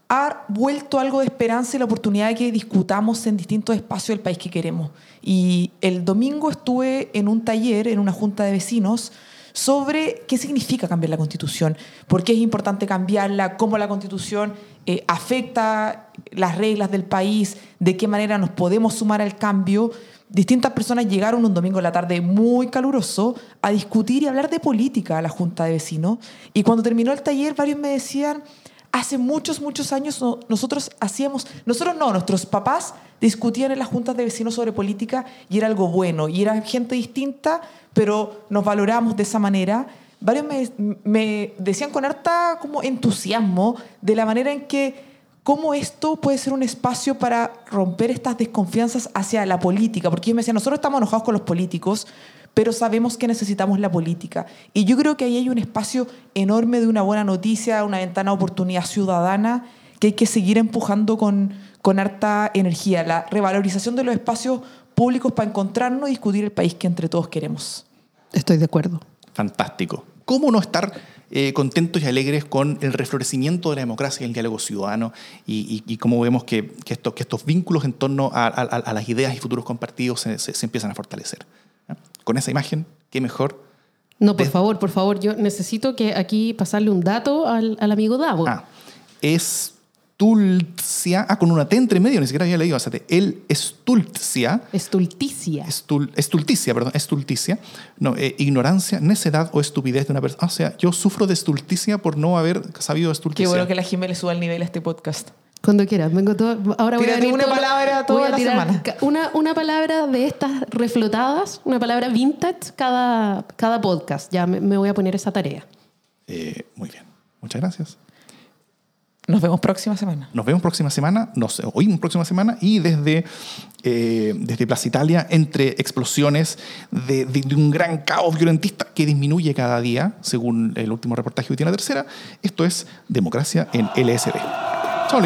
ha vuelto algo de esperanza y la oportunidad de que discutamos en distintos espacios del país que queremos. Y el domingo estuve en un taller, en una junta de vecinos, sobre qué significa cambiar la constitución, por qué es importante cambiarla, cómo la constitución eh, afecta las reglas del país, de qué manera nos podemos sumar al cambio. Distintas personas llegaron un domingo en la tarde muy caluroso a discutir y hablar de política a la junta de vecinos. Y cuando terminó el taller, varios me decían, hace muchos, muchos años no- nosotros hacíamos, nosotros no, nuestros papás discutían en las juntas de vecinos sobre política y era algo bueno, y era gente distinta, pero nos valoramos de esa manera. Varios me, me decían con harta como entusiasmo de la manera en que cómo esto puede ser un espacio para romper estas desconfianzas hacia la política, porque ellos me decían, nosotros estamos enojados con los políticos, pero sabemos que necesitamos la política. Y yo creo que ahí hay un espacio enorme de una buena noticia, una ventana de oportunidad ciudadana que hay que seguir empujando con, con harta energía, la revalorización de los espacios públicos para encontrarnos y discutir el país que entre todos queremos. Estoy de acuerdo. Fantástico. ¿Cómo no estar eh, contentos y alegres con el reflorecimiento de la democracia y el diálogo ciudadano y, y- y cómo vemos que, que estos, que estos vínculos en torno a, a- a las ideas y futuros compartidos se, se- se empiezan a fortalecer? ¿eh? Con esa imagen, qué mejor. No, por favor, por favor, yo necesito que aquí pasarle un dato al, al amigo Davo. Ah, Estulcia, ah, con una T entre medio, ni siquiera había leído, o sea, el Estulcia, Estulticia. estul- estulticia, perdón, estulticia, no, eh, ignorancia, necedad o estupidez de una persona. O sea, yo sufro de estulticia por no haber sabido Qué estulticia. bueno que la Jimé le suba el nivel a este podcast. Cuando quieras, vengo todo. Ahora voy a Tírate venir una todo- palabra toda voy a la semana. Una, una palabra de estas reflotadas, una palabra vintage cada, cada podcast. Ya me, me voy a poner esa tarea. Eh, muy bien, muchas gracias. Nos vemos próxima semana. Nos vemos próxima semana, nos oímos próxima semana y desde, eh, desde Plaza Italia, entre explosiones de, de- de un gran caos violentista que disminuye cada día, según el último reportaje de Tiene la Tercera, esto es Democracia en LSD. Chao.